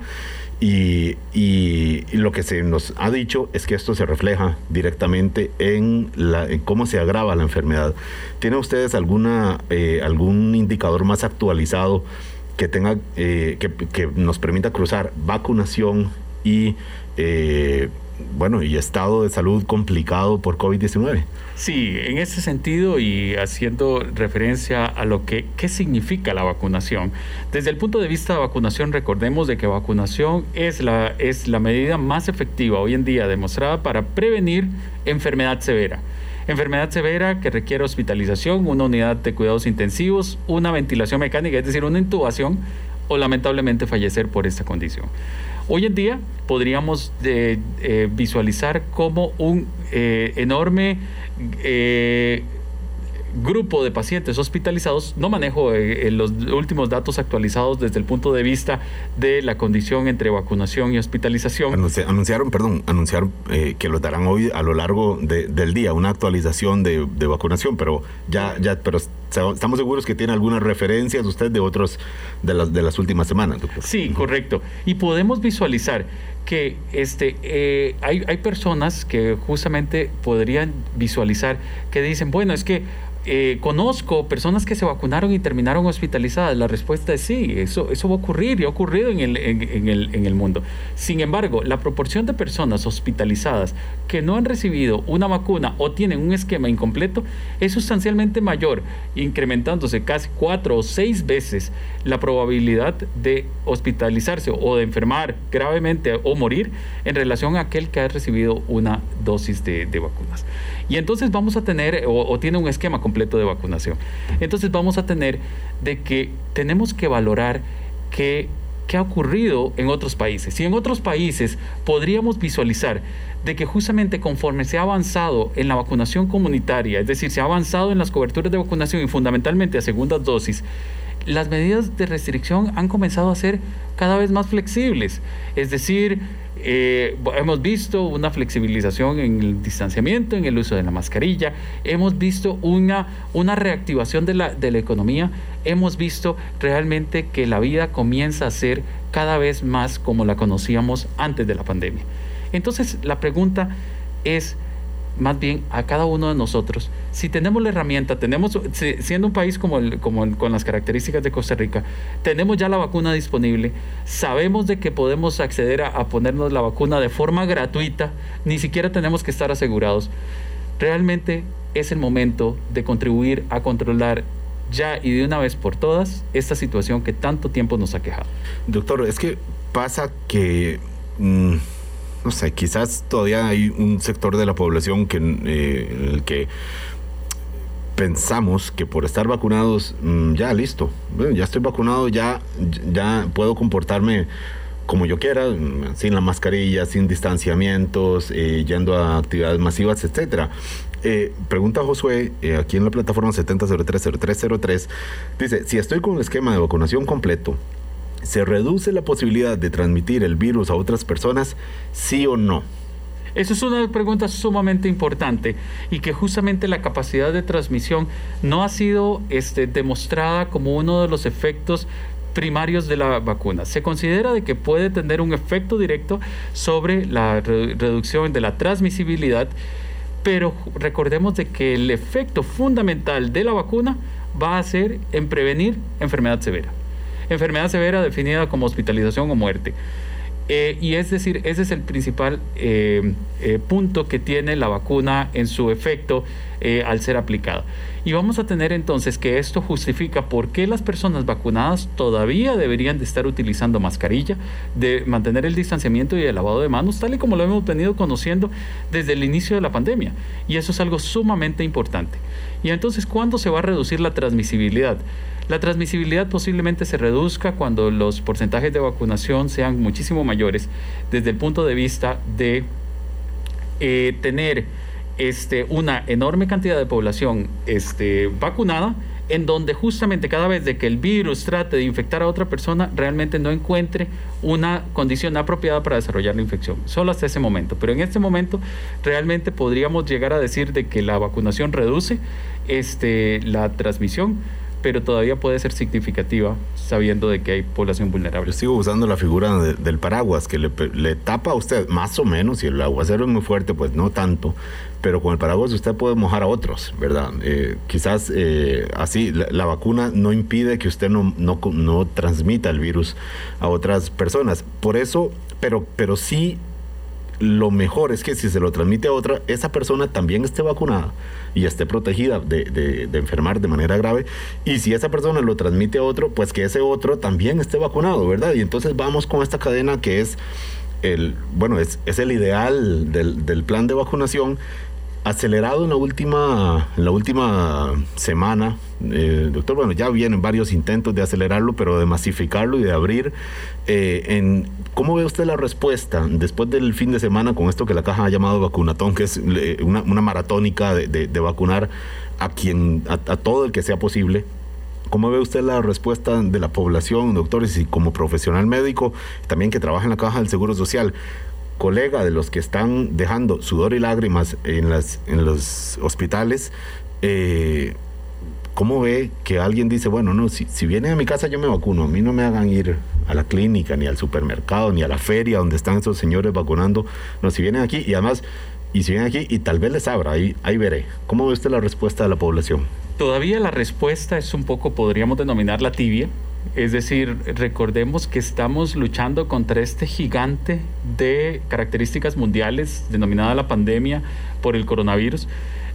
Y, y, lo que se nos ha dicho es que esto se refleja directamente en, la, en cómo se agrava la enfermedad. ¿Tienen ustedes alguna, eh, algún indicador más actualizado que, tenga, eh, que, que, nos permita cruzar vacunación y eh, bueno, y estado de salud complicado por COVID-19. Sí, en ese sentido y haciendo referencia a lo que qué significa la vacunación. Desde el punto de vista de vacunación, recordemos de que vacunación es la, es la medida más efectiva hoy en día demostrada para prevenir enfermedad severa. Enfermedad severa que requiere hospitalización, una unidad de cuidados intensivos, una ventilación mecánica, es decir, una intubación o lamentablemente fallecer por esta condición. Hoy en día podríamos eh, eh, visualizar como un eh, enorme grupo de pacientes hospitalizados, no manejo los últimos datos actualizados desde el punto de vista de la condición entre vacunación y hospitalización. anunciaron, perdón, anunciaron que lo darán hoy a lo largo del día, una actualización de, de, vacunación, pero ya, ya, pero estamos seguros que tiene algunas referencias usted de otros de las, de las últimas semanas, doctor. Sí, correcto. Y podemos visualizar que este, eh, hay, hay personas que justamente podrían visualizar que dicen, bueno, es que eh, conozco personas que se vacunaron y terminaron hospitalizadas. La respuesta es sí, eso, eso va a ocurrir y ha ocurrido en el, en, el, en el mundo. Sin embargo, la proporción de personas hospitalizadas que no han recibido una vacuna o tienen un esquema incompleto es sustancialmente mayor, incrementándose casi cuatro o seis veces la probabilidad de hospitalizarse o de enfermar gravemente o morir en relación a aquel que ha recibido una dosis de, de vacunas. Y entonces vamos a tener, o, tiene un esquema completo de vacunación. Entonces vamos a tener de que tenemos que valorar qué, ha ocurrido en otros países. Y en otros países podríamos visualizar de que justamente conforme se ha avanzado en la vacunación comunitaria, es decir, se ha avanzado en las coberturas de vacunación y fundamentalmente a segundas dosis, las medidas de restricción han comenzado a ser cada vez más flexibles. Es decir, eh, hemos visto una flexibilización en el distanciamiento, en el uso de la mascarilla, hemos visto una, una reactivación de la, de la economía, hemos visto realmente que la vida comienza a ser cada vez más como la conocíamos antes de la pandemia. Entonces, la pregunta es, más bien a cada uno de nosotros, si tenemos la herramienta, tenemos, siendo un país como, el, como con las características de Costa Rica, tenemos ya la vacuna disponible, sabemos de que podemos acceder a, a ponernos la vacuna de forma gratuita, ni siquiera tenemos que estar asegurados. Realmente es el momento de contribuir a controlar ya y de una vez por todas esta situación que tanto tiempo nos ha quejado. Doctor, es que pasa que... Mm, no sé, quizás todavía hay un sector de la población que, eh, en el que pensamos que por estar vacunados, mm, ya listo, ya estoy vacunado, ya, ya puedo comportarme como yo quiera, mm, sin la mascarilla, sin distanciamientos, eh, yendo a actividades masivas, etcétera. Eh, pregunta Josué, aquí en la plataforma 70030303, dice, si estoy con el esquema de vacunación completo, ¿se reduce la posibilidad de transmitir el virus a otras personas, sí o no? Esa es una pregunta sumamente importante y que justamente la capacidad de transmisión no ha sido este, demostrada como uno de los efectos primarios de la vacuna. Se considera de que puede tener un efecto directo sobre la reducción de la transmisibilidad, pero recordemos de que el efecto fundamental de la vacuna va a ser en prevenir enfermedad severa. Enfermedad severa definida como hospitalización o muerte. Eh, y es decir, ese es el principal eh, eh, punto que tiene la vacuna en su efecto al ser aplicada. Y vamos a tener entonces que esto justifica por qué las personas vacunadas todavía deberían de estar utilizando mascarilla, de mantener el distanciamiento y el lavado de manos, tal y como lo hemos venido conociendo desde el inicio de la pandemia. Y eso es algo sumamente importante. Y entonces, ¿cuándo se va a reducir la transmisibilidad? La transmisibilidad posiblemente se reduzca cuando los porcentajes de vacunación sean muchísimo mayores desde el punto de vista de eh, tener este, una enorme cantidad de población este, vacunada en donde justamente cada vez de que el virus trate de infectar a otra persona, realmente no encuentre una condición apropiada para desarrollar la infección. Solo hasta ese momento. Pero en este momento realmente podríamos llegar a decir de que la vacunación reduce este, la transmisión pero todavía puede ser significativa sabiendo de que hay población vulnerable. Yo sigo usando la figura del paraguas que le, tapa a usted más o menos, y el aguacero es muy fuerte, pues no tanto, pero con el paraguas usted puede mojar a otros, ¿verdad? Eh, quizás eh, así la, vacuna no impide que usted no, no, no transmita el virus a otras personas. Por eso, pero, pero sí lo mejor es que si se lo transmite a otra, esa persona también esté vacunada y esté protegida de, enfermar de manera grave. Y si esa persona lo transmite a otro, pues que ese otro también esté vacunado, ¿verdad? Y entonces vamos con esta cadena que es el, bueno, es, es el ideal del, del plan de vacunación acelerado en la última, la última semana, eh, doctor, bueno, ya vienen varios intentos de acelerarlo, pero de masificarlo y de abrir. Eh, en, ¿Cómo ve usted la respuesta después del fin de semana con esto que la caja ha llamado vacunatón, que es eh, una, maratónica de, vacunar a quien, a, todo el que sea posible? ¿Cómo ve usted la respuesta de la población, doctores, y como profesional médico, también que trabaja en la caja del Seguro Social? Colega de los que están dejando sudor y lágrimas en, las, en los hospitales, eh, ¿cómo ve que alguien dice, bueno, no, si, si vienen a mi casa yo me vacuno, a mí no me hagan ir a la clínica, ni al supermercado, ni a la feria donde están esos señores vacunando, no, si vienen aquí y además, y si vienen aquí y tal vez les abra, ahí, ahí veré. ¿Cómo ve usted la respuesta de la población? Todavía la respuesta es un poco, podríamos denominarla tibia, es decir, recordemos que estamos luchando contra este gigante de características mundiales denominada la pandemia por el coronavirus.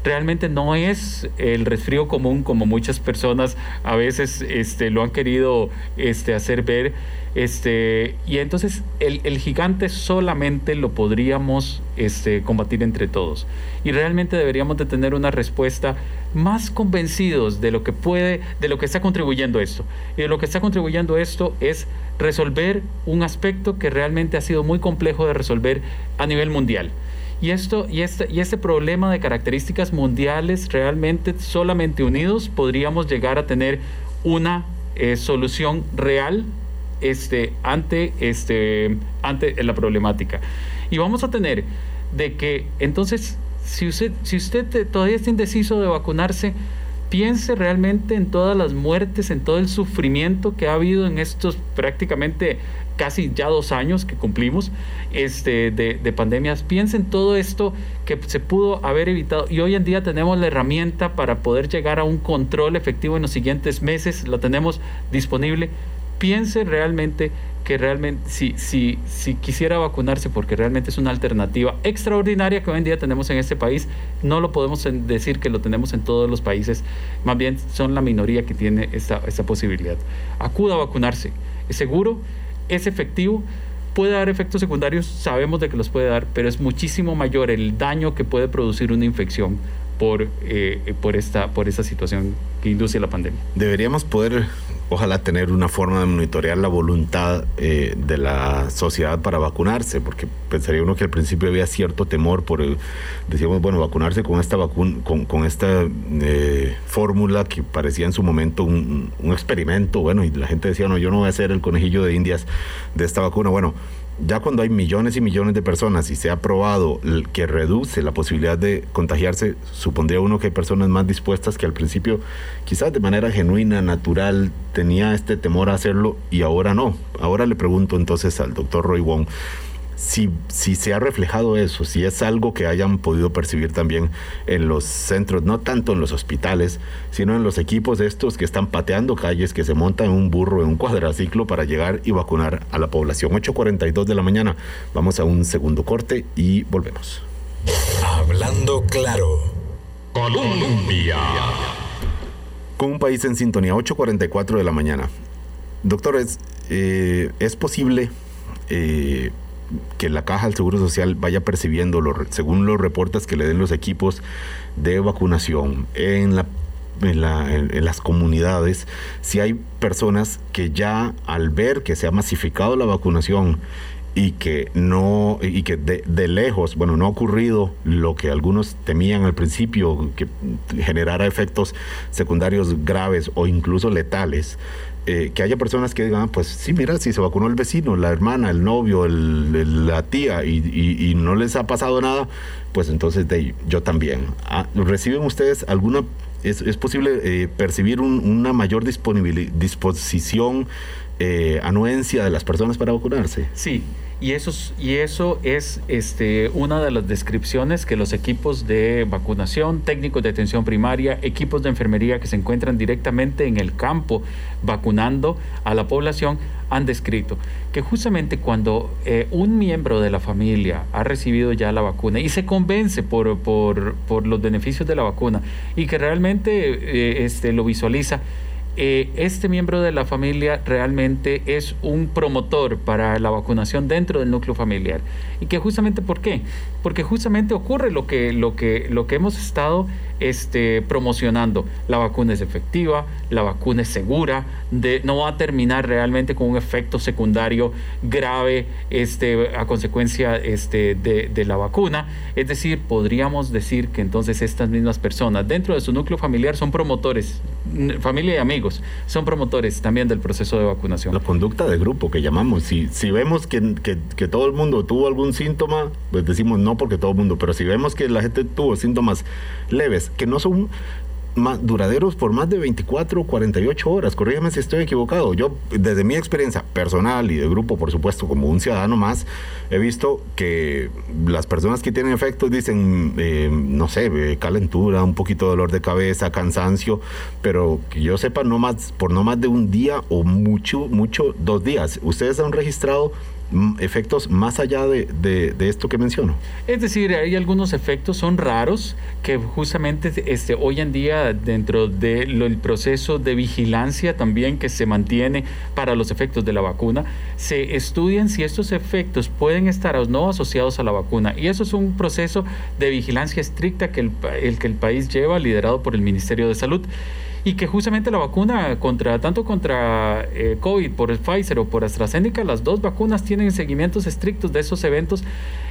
Realmente no es el resfrío común como muchas personas a veces este, lo han querido este, hacer ver este, y entonces el, gigante solamente lo podríamos este, combatir entre todos. Y realmente deberíamos de tener una respuesta más convencidos de lo que puede, de lo que está contribuyendo esto. Y de lo que está contribuyendo esto es resolver un aspecto que realmente ha sido muy complejo de resolver a nivel mundial. Y, esto, y, este, y este problema de características mundiales realmente solamente unidos podríamos llegar a tener una eh, solución real este, ante, este, ante la problemática. Y vamos a tener de que entonces, si usted, si usted todavía está indeciso de vacunarse, piense realmente en todas las muertes, en todo el sufrimiento que ha habido en estos prácticamente casi ya dos años que cumplimos este, de, de, pandemias. Piense en todo esto que se pudo haber evitado. Y hoy en día tenemos la herramienta para poder llegar a un control efectivo en los siguientes meses, la tenemos disponible. Piense realmente que realmente si, si, si quisiera vacunarse porque realmente es una alternativa extraordinaria que hoy en día tenemos en este país, no lo podemos decir que lo tenemos en todos los países, más bien son la minoría que tiene esta, esta posibilidad. Acuda a vacunarse, es seguro, es efectivo, puede dar efectos secundarios, sabemos de que los puede dar, pero es muchísimo mayor el daño que puede producir una infección por, eh, por, esta, por esta situación que induce la pandemia. Deberíamos poder ojalá tener una forma de monitorear la voluntad eh, de la sociedad para vacunarse, porque pensaría uno que al principio había cierto temor por, el, decíamos, bueno, vacunarse con esta vacuna, con, esta eh, fórmula que parecía en su momento un, un experimento, bueno, y la gente decía, no, yo no voy a ser el conejillo de indias de esta vacuna. Bueno, ya cuando hay millones y millones de personas y se ha probado que reduce la posibilidad de contagiarse, supondría uno que hay personas más dispuestas que al principio, quizás de manera genuina, natural, tenía este temor a hacerlo y ahora no. Ahora le pregunto entonces al doctor Roy Wong si, si se ha reflejado eso, si es algo que hayan podido percibir también en los centros, no tanto en los hospitales, sino en los equipos estos que están pateando calles, que se montan en un burro, en un cuadraciclo para llegar y vacunar a la población. 8.42 de la mañana, vamos a un segundo corte y volvemos. Hablando claro. Colombia. Con un país en sintonía, 8.44 de la mañana. Doctores, eh, ¿es posible... Eh, que la caja del Seguro Social vaya percibiendo, según los reportes que le den los equipos de vacunación en la en, las comunidades, si hay personas que ya al ver que se ha masificado la vacunación y que no y que de, de, lejos, bueno, no ha ocurrido lo que algunos temían al principio, que generara efectos secundarios graves o incluso letales, eh, que haya personas que digan, pues sí, mira, si se vacunó el vecino, la hermana, el novio, el, la tía y, no les ha pasado nada, pues entonces de, yo también. Ah, ¿Reciben ustedes alguna, es, es posible eh, percibir una mayor disposición, eh, anuencia de las personas para vacunarse? Sí. Y eso, y eso es este, una de las descripciones que los equipos de vacunación, técnicos de atención primaria, equipos de enfermería que se encuentran directamente en el campo vacunando a la población han descrito. Que justamente cuando eh, un miembro de la familia ha recibido ya la vacuna y se convence por, por, por los beneficios de la vacuna y que realmente eh, este, lo visualiza, eh, este miembro de la familia realmente es un promotor para la vacunación dentro del núcleo familiar. ¿Y que justamente por qué? Porque justamente ocurre lo que, lo que, lo que hemos estado este, promocionando. La vacuna es efectiva, la vacuna es segura, no va a terminar realmente con un efecto secundario grave este, a consecuencia este, de, la vacuna. Es decir, podríamos decir que entonces estas mismas personas dentro de su núcleo familiar son promotores, familia y amigos, son promotores también del proceso de vacunación. La conducta de grupo que llamamos, si, vemos que todo el mundo tuvo algún síntoma, pues decimos no porque todo el mundo, pero si vemos que la gente tuvo síntomas leves, que no son más duraderos por más de 24 o 48 horas. Corrígeme si estoy equivocado. Yo, desde mi experiencia personal y de grupo, por supuesto, como un ciudadano más, he visto que las personas que tienen efectos dicen, eh, no sé, eh, calentura, un poquito de dolor de cabeza, cansancio, pero que yo sepa, no más, por no más de un día o mucho, mucho, dos días. ¿Ustedes han registrado efectos más allá de, de, esto que menciono. Es decir, hay algunos efectos, son raros, que justamente este, hoy en día dentro del proceso de vigilancia también que se mantiene para los efectos de la vacuna, se estudian si estos efectos pueden estar o no asociados a la vacuna. Y eso es un proceso de vigilancia estricta que el, que el país lleva, liderado por el Ministerio de Salud y que justamente la vacuna contra tanto contra eh, COVID por Pfizer o por AstraZeneca, las dos vacunas tienen seguimientos estrictos de esos eventos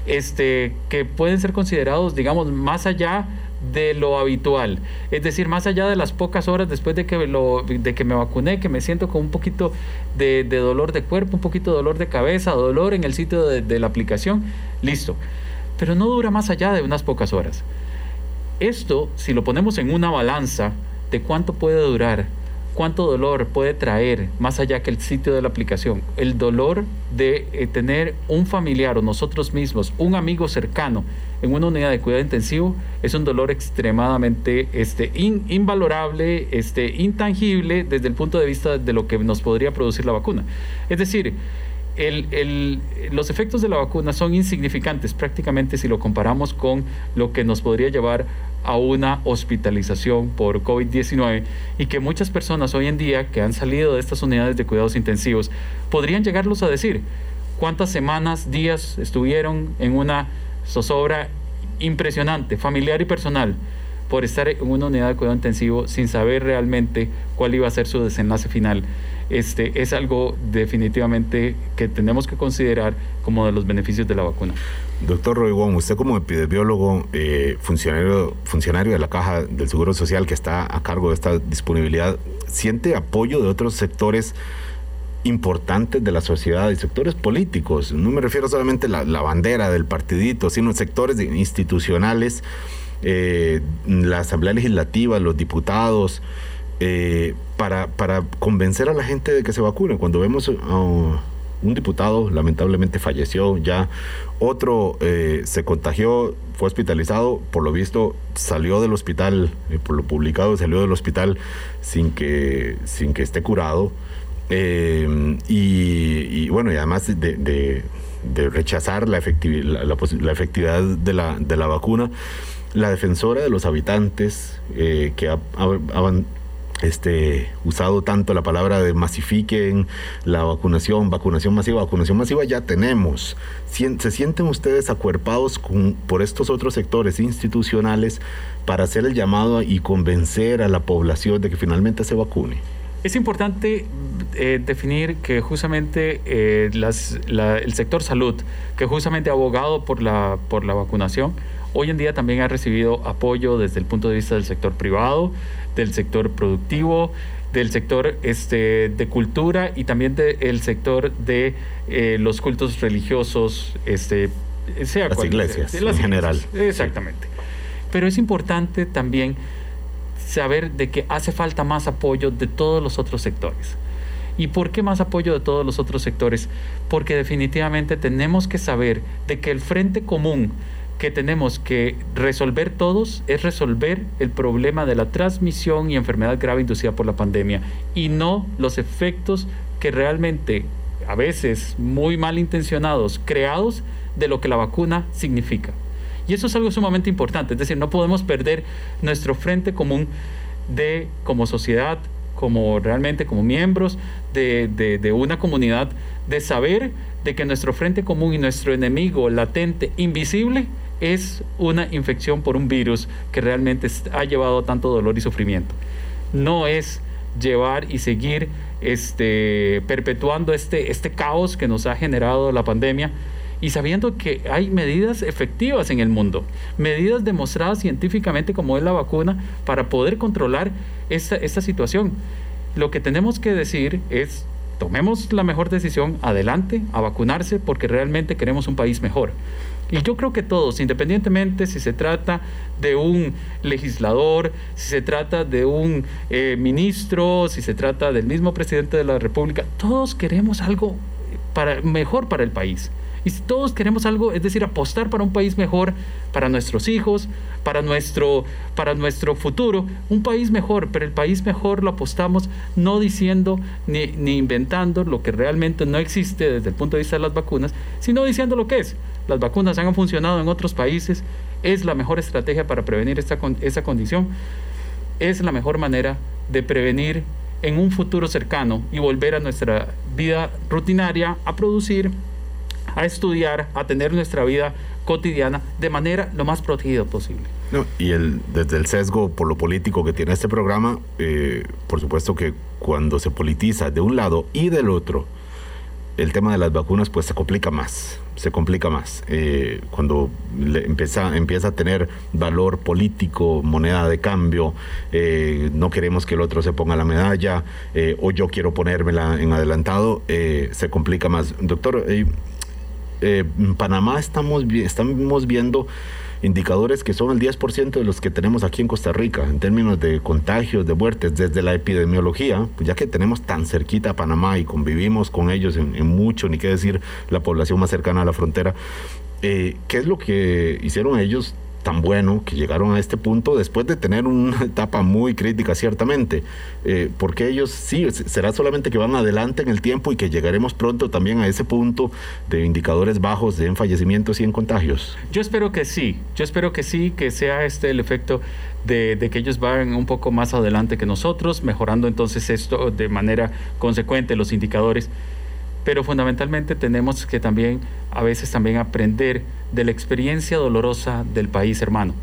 este, que pueden ser considerados, digamos, más allá de lo habitual. Es decir, más allá de las pocas horas después de que, lo, de que me vacuné, que me siento con un poquito de, dolor de cuerpo, un poquito de dolor de cabeza, dolor en el sitio de, de la aplicación, listo. Pero no dura más allá de unas pocas horas. Esto, si lo ponemos en una balanza, de cuánto puede durar, cuánto dolor puede traer más allá que el sitio de la aplicación. El dolor de eh, tener un familiar o nosotros mismos, un amigo cercano en una unidad de cuidado intensivo es un dolor extremadamente este, invalorable, este, intangible desde el punto de vista de lo que nos podría producir la vacuna. Es decir, el, los efectos de la vacuna son insignificantes prácticamente si lo comparamos con lo que nos podría llevar a una hospitalización por COVID-19 y que muchas personas hoy en día que han salido de estas unidades de cuidados intensivos podrían llegarlos a decir cuántas semanas, días estuvieron en una zozobra impresionante, familiar y personal por estar en una unidad de cuidado intensivo sin saber realmente cuál iba a ser su desenlace final. Este, es algo definitivamente que tenemos que considerar como de los beneficios de la vacuna. Doctor Roy usted como epidemiólogo, eh, funcionario, funcionario de la Caja del Seguro Social que está a cargo de esta disponibilidad, ¿siente apoyo de otros sectores? importantes de la sociedad y sectores políticos. No me refiero solamente a la, bandera del partidito, sino sectores institucionales, eh, la Asamblea Legislativa, los diputados, eh, para, para convencer a la gente de que se vacune. Cuando vemos un diputado, lamentablemente falleció ya, otro eh, se contagió, fue hospitalizado, por lo visto salió del hospital, eh, por lo publicado salió del hospital sin que, sin que esté curado. y, bueno, y además de, rechazar la, efectividad, la, efectividad de la, de la vacuna, la defensora de los habitantes que ha, este, usado tanto la palabra de masifiquen la vacunación, vacunación masiva, vacunación masiva ya tenemos. ¿Se sienten ustedes acuerpados por estos otros sectores institucionales para hacer el llamado y convencer a la población de que finalmente se vacune? Es importante eh, definir que justamente eh, el sector salud, que justamente ha abogado por la, por la vacunación, hoy en día también ha recibido apoyo desde el punto de vista del sector privado, del sector productivo, del sector este, de cultura y también del sector de eh, los cultos religiosos, este, sea las iglesias en general. Exactamente. Pero es importante también saber de que hace falta más apoyo de todos los otros sectores. ¿Y por qué más apoyo de todos los otros sectores? Porque definitivamente tenemos que saber de que el frente común que tenemos que resolver todos es resolver el problema de la transmisión y enfermedad grave inducida por la pandemia y no los efectos que realmente, a veces muy mal intencionados, creados de lo que la vacuna significa. Y eso es algo sumamente importante, es decir, no podemos perder nuestro frente común de como sociedad, como realmente como miembros de, de una comunidad, de saber de que nuestro frente común y nuestro enemigo latente, invisible, es una infección por un virus que realmente ha llevado tanto dolor y sufrimiento. No es llevar y seguir este, perpetuando este, este caos que nos ha generado la pandemia y sabiendo que hay medidas efectivas en el mundo, medidas demostradas científicamente como es la vacuna para poder controlar esta, esta situación. Lo que tenemos que decir es, tomemos la mejor decisión, adelante, a vacunarse porque realmente queremos un país mejor. Y yo creo que todos, independientemente si se trata de un legislador, si se trata de un eh, ministro, si se trata del mismo presidente de la República, todos queremos algo para, mejor para el país. Y si todos queremos algo, es decir, apostar para un país mejor, para nuestros hijos, para nuestro, para nuestro futuro, un país mejor, pero el país mejor lo apostamos no diciendo ni, ni inventando lo que realmente no existe desde el punto de vista de las vacunas, sino diciendo lo que es. Las vacunas han funcionado en otros países, es la mejor estrategia para prevenir esta, esa condición, es la mejor manera de prevenir en un futuro cercano y volver a nuestra vida rutinaria, a producir, a estudiar, a tener nuestra vida cotidiana de manera lo más protegida posible. y el, desde el sesgo por lo político que tiene este programa, eh, por supuesto que cuando se politiza de un lado y del otro, el tema de las vacunas pues se complica más, se complica más. Eh, cuando empieza, empieza a tener valor político, moneda de cambio, eh, no queremos que el otro se ponga la medalla o yo quiero ponérmela en adelantado, se complica más. Doctor, eh, en Panamá estamos, estamos viendo indicadores que son el 10% de los que tenemos aquí en Costa Rica en términos de contagios, de muertes, desde la epidemiología, ya que tenemos tan cerquita a Panamá y convivimos con ellos en, mucho, ni qué decir la población más cercana a la frontera, eh, ¿qué es lo que hicieron ellos tan bueno que llegaron a este punto después de tener una (laughs) etapa muy crítica, ciertamente. Eh, porque ellos sí, será solamente que van adelante en el tiempo y que llegaremos pronto también a ese punto de indicadores bajos de en fallecimientos y en contagios. Yo espero que sí, yo espero que sí, que sea este el efecto de, de, que ellos van un poco más adelante que nosotros, mejorando entonces esto de manera consecuente los indicadores pero fundamentalmente tenemos que también a veces también aprender de la experiencia dolorosa del país hermano.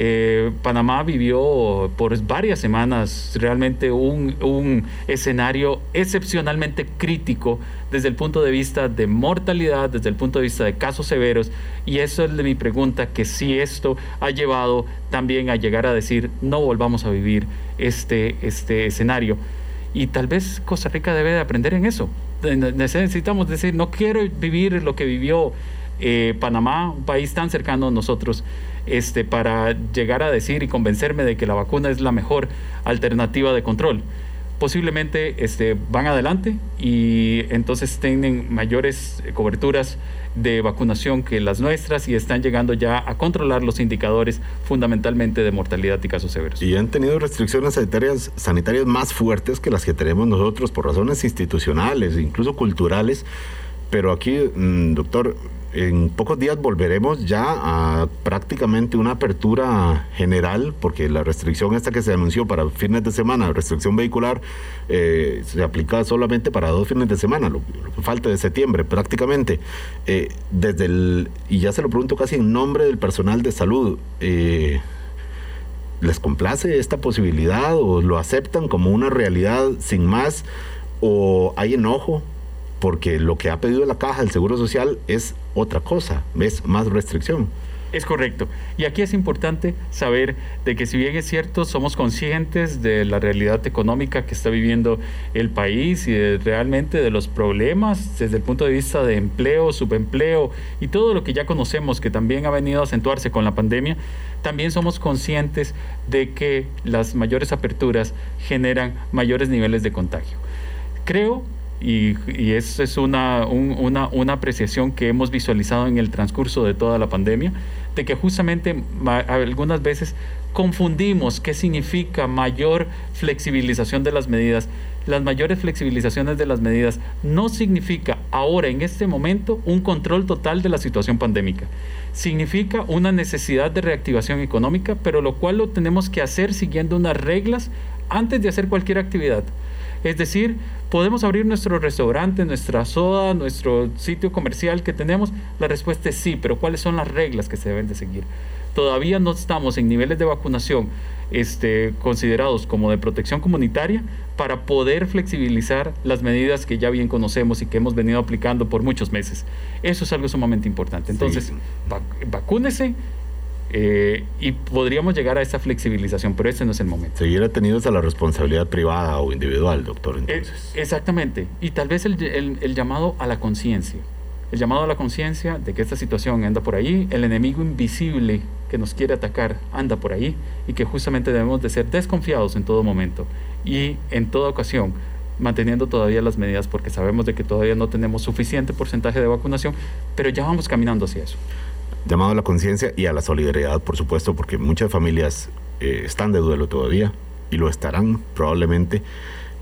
Eh, Panamá vivió por varias semanas realmente un, un, escenario excepcionalmente crítico desde el punto de vista de mortalidad, desde el punto de vista de casos severos, y eso es de mi pregunta, que si esto ha llevado también a llegar a decir, no volvamos a vivir este, este escenario. Y tal vez Costa Rica debe de aprender en eso. Necesitamos decir, no quiero vivir lo que vivió eh, Panamá, un país tan cercano a nosotros, este, para llegar a decir y convencerme de que la vacuna es la mejor alternativa de control. Posiblemente este, van adelante y entonces tienen mayores coberturas de vacunación que las nuestras y están llegando ya a controlar los indicadores fundamentalmente de mortalidad y casos severos. Y han tenido restricciones sanitarias, sanitarias más fuertes que las que tenemos nosotros por razones institucionales, incluso culturales. Pero aquí, mm, doctor, en pocos días volveremos ya a prácticamente una apertura general, porque la restricción esta que se anunció para fines de semana, restricción vehicular, eh, se aplica solamente para dos fines de semana, lo, que falta de septiembre prácticamente. Eh, desde el, y ya se lo pregunto casi en nombre del personal de salud, eh, ¿les complace esta posibilidad o lo aceptan como una realidad sin más? ¿O hay enojo? Porque lo que ha pedido la caja del Seguro Social es otra cosa, es más restricción. Es correcto. Y aquí es importante saber de que si bien es cierto, somos conscientes de la realidad económica que está viviendo el país y realmente de los problemas desde el punto de vista de empleo, subempleo y todo lo que ya conocemos que también ha venido a acentuarse con la pandemia, también somos conscientes de que las mayores aperturas generan mayores niveles de contagio. Creo y, y esa es una, una, una, apreciación que hemos visualizado en el transcurso de toda la pandemia, de que justamente algunas veces confundimos qué significa mayor flexibilización de las medidas. Las mayores flexibilizaciones de las medidas no significa ahora, en este momento, un control total de la situación pandémica. Significa una necesidad de reactivación económica, pero lo cual lo tenemos que hacer siguiendo unas reglas antes de hacer cualquier actividad. Es decir, ¿podemos abrir nuestro restaurante, nuestra soda, nuestro sitio comercial que tenemos? La respuesta es sí, pero ¿cuáles son las reglas que se deben de seguir? Todavía no estamos en niveles de vacunación este, considerados como de protección comunitaria para poder flexibilizar las medidas que ya bien conocemos y que hemos venido aplicando por muchos meses. Eso es algo sumamente importante. Entonces, vacúnese eh, y podríamos llegar a esa flexibilización, pero ese no es el momento. Seguir atenidos a la responsabilidad privada o individual, doctor. Eh, entonces. exactamente. Y tal vez el, el, llamado a la conciencia. El llamado a la conciencia de que esta situación anda por ahí, el enemigo invisible que nos quiere atacar anda por ahí y que justamente debemos de ser desconfiados en todo momento y en toda ocasión manteniendo todavía las medidas porque sabemos de que todavía no tenemos suficiente porcentaje de vacunación, pero ya vamos caminando hacia eso llamado a la conciencia y a la solidaridad, por supuesto, porque muchas familias eh, están de duelo todavía y lo estarán probablemente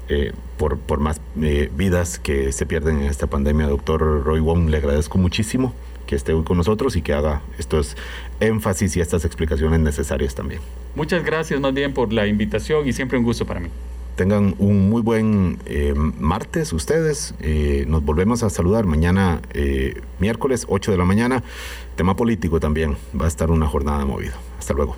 eh, por, por más eh, vidas que se pierden en esta pandemia. Doctor Roy Wong, le agradezco muchísimo que esté hoy con nosotros y que haga estos énfasis y estas explicaciones necesarias también. Muchas gracias más bien por la invitación y siempre un gusto para mí. Tengan un muy buen martes ustedes. nos volvemos a saludar mañana miércoles 8 de la mañana. Tema político también. Va a estar una jornada movida. Hasta luego.